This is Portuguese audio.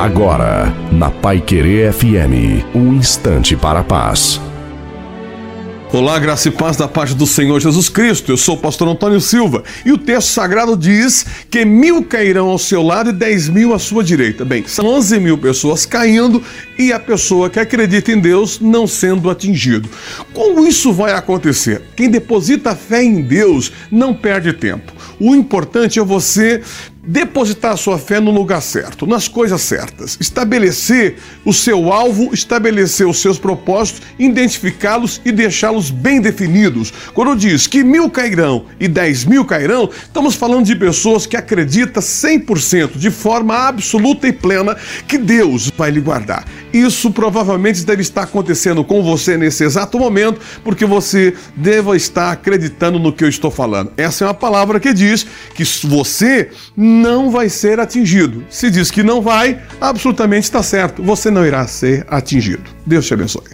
Agora, na Pai Querer FM, um instante para a paz. Olá, graça e paz da parte do Senhor Jesus Cristo. Eu sou o pastor Antônio Silva e o texto sagrado diz que mil cairão ao seu lado e dez mil à sua direita. Bem, são onze mil pessoas caindo e a pessoa que acredita em Deus não sendo atingido. Como isso vai acontecer? Quem deposita fé em Deus não perde tempo. O importante é você depositar sua fé no lugar certo, nas coisas certas, estabelecer o seu alvo, estabelecer os seus propósitos, identificá-los e deixá-los bem definidos. Quando diz que mil cairão e dez mil cairão, estamos falando de pessoas que acreditam 100%, de forma absoluta e plena, que Deus vai lhe guardar. Isso provavelmente deve estar acontecendo com você nesse exato momento, porque você deva estar acreditando no que eu estou falando. Essa é uma palavra que diz que você não vai ser atingido. Se diz que não vai, absolutamente está certo, você não irá ser atingido. Deus te abençoe.